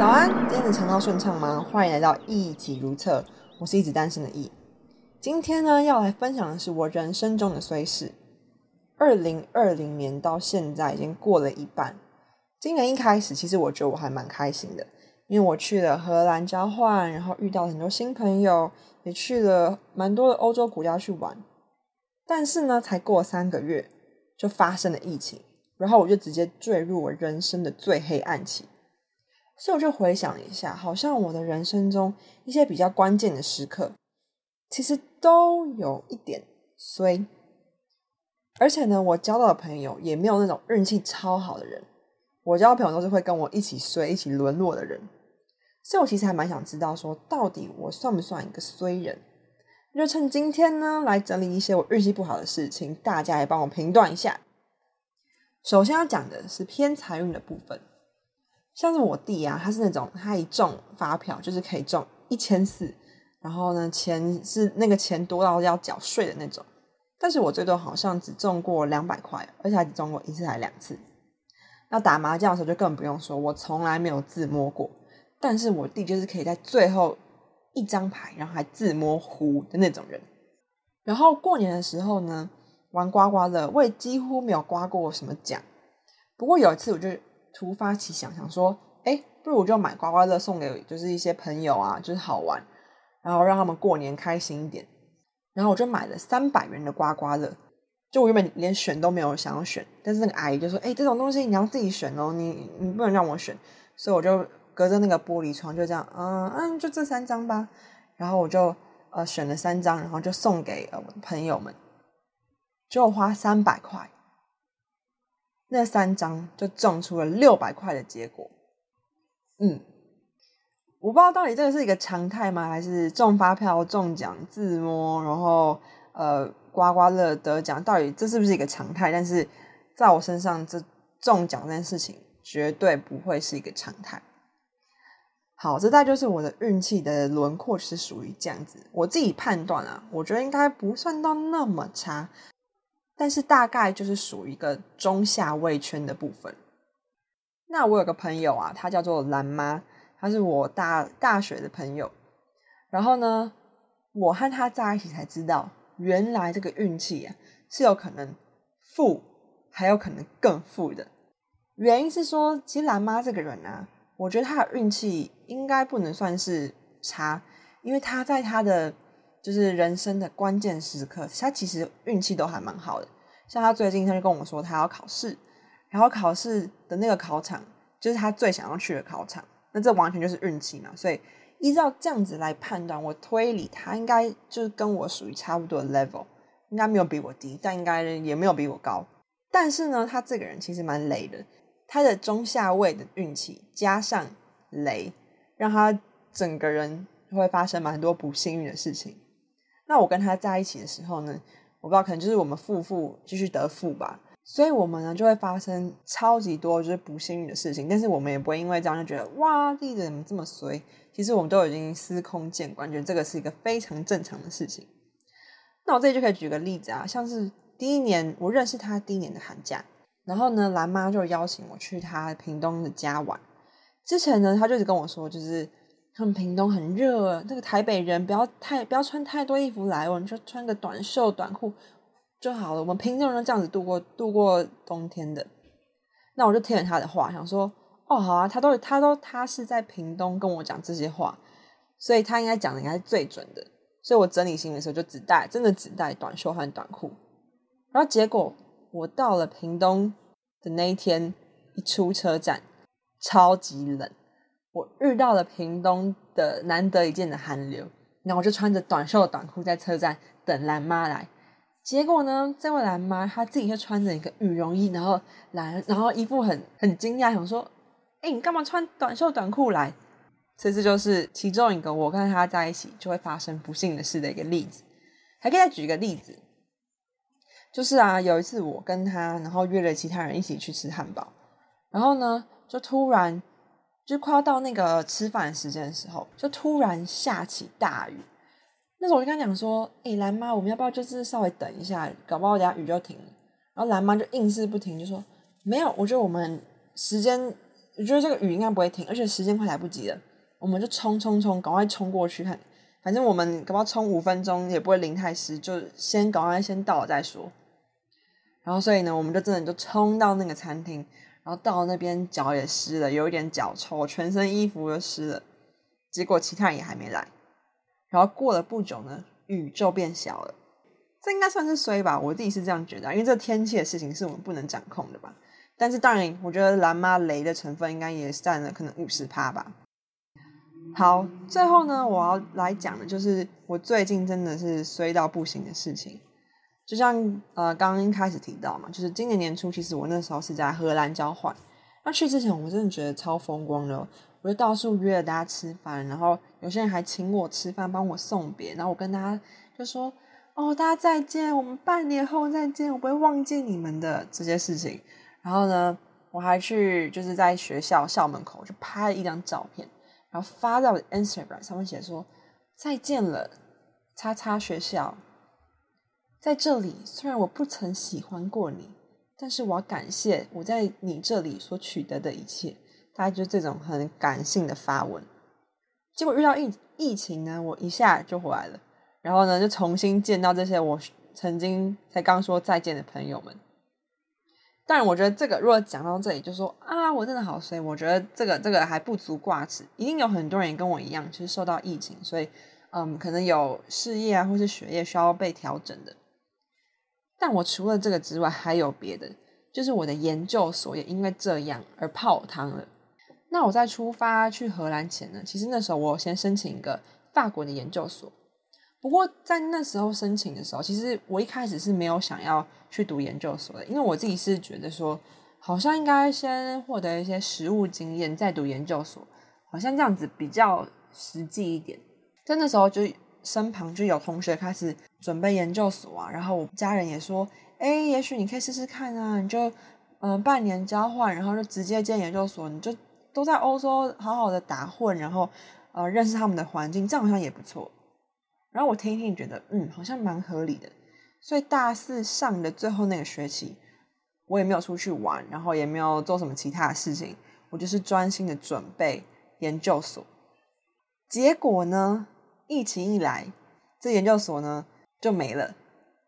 早安，今天的肠道顺畅吗？欢迎来到一体如厕，我是一直单身的易。今天呢，要来分享的是我人生中的衰事。二零二零年到现在已经过了一半，今年一开始，其实我觉得我还蛮开心的，因为我去了荷兰交换，然后遇到很多新朋友，也去了蛮多的欧洲国家去玩。但是呢，才过三个月，就发生了疫情，然后我就直接坠入我人生的最黑暗期。所以我就回想一下，好像我的人生中一些比较关键的时刻，其实都有一点衰。而且呢，我交到的朋友也没有那种运气超好的人，我交的朋友都是会跟我一起衰、一起沦落的人。所以我其实还蛮想知道，说到底我算不算一个衰人？就趁今天呢，来整理一些我运气不好的事情，大家也帮我评断一下。首先要讲的是偏财运的部分，像是我弟啊，他是那种他一中发票就是可以中一千四，然后呢钱是那个钱多到要缴税的那种。但是我最多好像只中过两百块，而且还只中过一次还两次。那打麻将的时候就更不用说，我从来没有自摸过，但是我弟就是可以在最后。一张牌，然后还自摸胡的那种人。然后过年的时候呢，玩刮刮乐，我也几乎没有刮过什么奖。不过有一次，我就突发奇想，想说，哎，不如我就买刮刮乐送给就是一些朋友啊，就是好玩，然后让他们过年开心一点。然后我就买了三百元的刮刮乐，就我原本连选都没有想要选，但是那个阿姨就说，哎，这种东西你要自己选哦，你你不能让我选，所以我就。隔着那个玻璃窗，就这样，嗯嗯，就这三张吧。然后我就呃选了三张，然后就送给呃朋友们，就花三百块，那三张就中出了六百块的结果。嗯，我不知道到底这个是一个常态吗？还是中发票、中奖、自摸，然后呃刮刮乐得奖，到底这是不是一个常态？但是在我身上，这中奖这件事情绝对不会是一个常态。好，这大概就是我的运气的轮廓是属于这样子。我自己判断啊，我觉得应该不算到那么差，但是大概就是属于一个中下位圈的部分。那我有个朋友啊，他叫做蓝妈，她是我大大学的朋友。然后呢，我和她在一起才知道，原来这个运气啊是有可能富，还有可能更富的。原因是说，其实蓝妈这个人啊。我觉得他的运气应该不能算是差，因为他在他的就是人生的关键时刻，他其实运气都还蛮好的。像他最近他就跟我说，他要考试，然后考试的那个考场就是他最想要去的考场，那这完全就是运气嘛。所以依照这样子来判断，我推理他应该就是跟我属于差不多的 level，应该没有比我低，但应该也没有比我高。但是呢，他这个人其实蛮雷的。他的中下位的运气加上雷，让他整个人会发生蛮多不幸运的事情。那我跟他在一起的时候呢，我不知道可能就是我们负负继续得负吧，所以我们呢就会发生超级多就是不幸运的事情。但是我们也不会因为这样就觉得哇，弟弟怎么这么衰？其实我们都已经司空见惯，觉得这个是一个非常正常的事情。那我这里就可以举个例子啊，像是第一年我认识他第一年的寒假。然后呢，蓝妈就邀请我去他屏东的家玩。之前呢，他就一直跟我说，就是他们屏东很热，那个台北人不要太不要穿太多衣服来，我们就穿个短袖短裤就好了。我们屏东人这样子度过度过冬天的。那我就听了他的话，想说，哦，好啊，他都他都他是在屏东跟我讲这些话，所以他应该讲的应该是最准的。所以我整理行李的时候就只带真的只带短袖和短裤，然后结果我到了屏东。的那一天一出车站，超级冷，我遇到了屏东的难得一见的寒流，然后我就穿着短袖短裤在车站等蓝妈来。结果呢，这位蓝妈她自己就穿着一个羽绒衣，然后来，然后一副很很惊讶，想说：“哎，你干嘛穿短袖短裤来？”这次就是其中一个我跟他在一起就会发生不幸的事的一个例子。还可以再举一个例子。就是啊，有一次我跟他，然后约了其他人一起去吃汉堡，然后呢，就突然就快要到那个吃饭时间的时候，就突然下起大雨。那时候我就跟他讲说：“哎，蓝妈，我们要不要就是稍微等一下，搞不好等下雨就停了。”然后蓝妈就硬是不停，就说：“没有，我觉得我们时间我觉得这个雨应该不会停，而且时间快来不及了，我们就冲冲冲，赶快冲过去看。反正我们搞不好冲五分钟也不会淋太湿，就先赶快先到了再说。然后所以呢，我们就真的就冲到那个餐厅，然后到那边脚也湿了，有一点脚臭，全身衣服都湿了。结果其他人也还没来，然后过了不久呢，雨就变小了。这应该算是衰吧，我自己是这样觉得，因为这天气的事情是我们不能掌控的吧。但是当然，我觉得蓝妈雷的成分应该也占了可能五十趴吧。好，最后呢，我要来讲的就是我最近真的是衰到不行的事情。就像呃刚刚一开始提到嘛，就是今年年初，其实我那时候是在荷兰交换。那去之前，我真的觉得超风光的，我就到处约了大家吃饭，然后有些人还请我吃饭，帮我送别，然后我跟大家就说：“哦，大家再见，我们半年后再见，我不会忘记你们的这些事情。”然后呢，我还去就是在学校校门口就拍了一张照片。然后发在我的 Instagram 上面写说：“再见了，叉叉学校，在这里虽然我不曾喜欢过你，但是我要感谢我在你这里所取得的一切。”大概就这种很感性的发文。结果遇到疫疫情呢，我一下就回来了，然后呢就重新见到这些我曾经才刚说再见的朋友们。但然，我觉得这个如果讲到这里就说啊，我真的好衰。我觉得这个这个还不足挂齿，一定有很多人跟我一样，其实受到疫情，所以嗯，可能有事业啊或是学业需要被调整的。但我除了这个之外，还有别的，就是我的研究所也因为这样而泡汤了。那我在出发去荷兰前呢，其实那时候我先申请一个法国的研究所。不过在那时候申请的时候，其实我一开始是没有想要去读研究所的，因为我自己是觉得说，好像应该先获得一些实务经验再读研究所，好像这样子比较实际一点。在那时候就身旁就有同学开始准备研究所啊，然后我家人也说，哎，也许你可以试试看啊，你就嗯半年交换，然后就直接进研究所，你就都在欧洲好好的打混，然后呃认识他们的环境，这样好像也不错。然后我听一听，觉得嗯，好像蛮合理的。所以大四上的最后那个学期，我也没有出去玩，然后也没有做什么其他的事情，我就是专心的准备研究所。结果呢，疫情一来，这研究所呢就没了。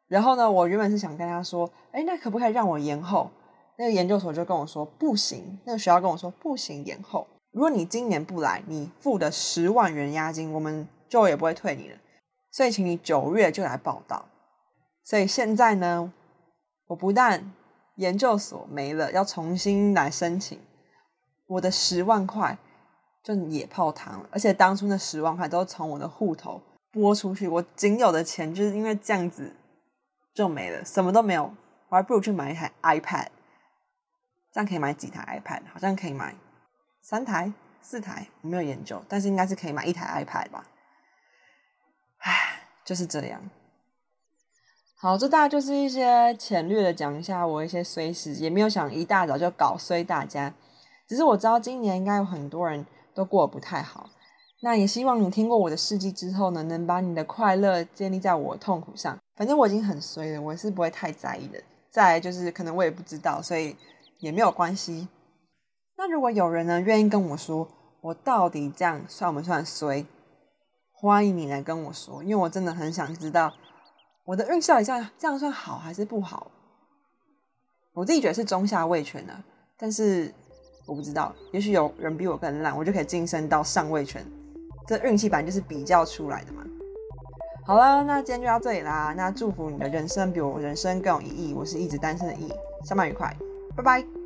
然后呢，我原本是想跟他说，哎，那可不可以让我延后？那个研究所就跟我说不行，那个学校跟我说不行，延后。如果你今年不来，你付的十万元押金，我们就也不会退你了。所以，请你九月就来报道。所以现在呢，我不但研究所没了，要重新来申请，我的十万块就也泡汤了。而且当初那十万块都从我的户头拨出去，我仅有的钱就是因为这样子就没了，什么都没有。我还不如去买一台 iPad，这样可以买几台 iPad？好像可以买三台、四台，我没有研究，但是应该是可以买一台 iPad 吧。唉，就是这样。好，这大概就是一些浅略的讲一下我一些衰事，也没有想一大早就搞衰大家。只是我知道今年应该有很多人都过得不太好，那也希望你听过我的事迹之后呢，能把你的快乐建立在我痛苦上。反正我已经很衰了，我是不会太在意的。再就是可能我也不知道，所以也没有关系。那如果有人呢愿意跟我说，我到底这样算不算衰？欢迎你来跟我说，因为我真的很想知道我的运气到底这样算好还是不好。我自己觉得是中下位权啊，但是我不知道，也许有人比我更烂，我就可以晋升到上位权。这运气版就是比较出来的嘛。好了，那今天就到这里啦。那祝福你的人生比我人生更有意义。我是一直单身的意，上班愉快，拜拜。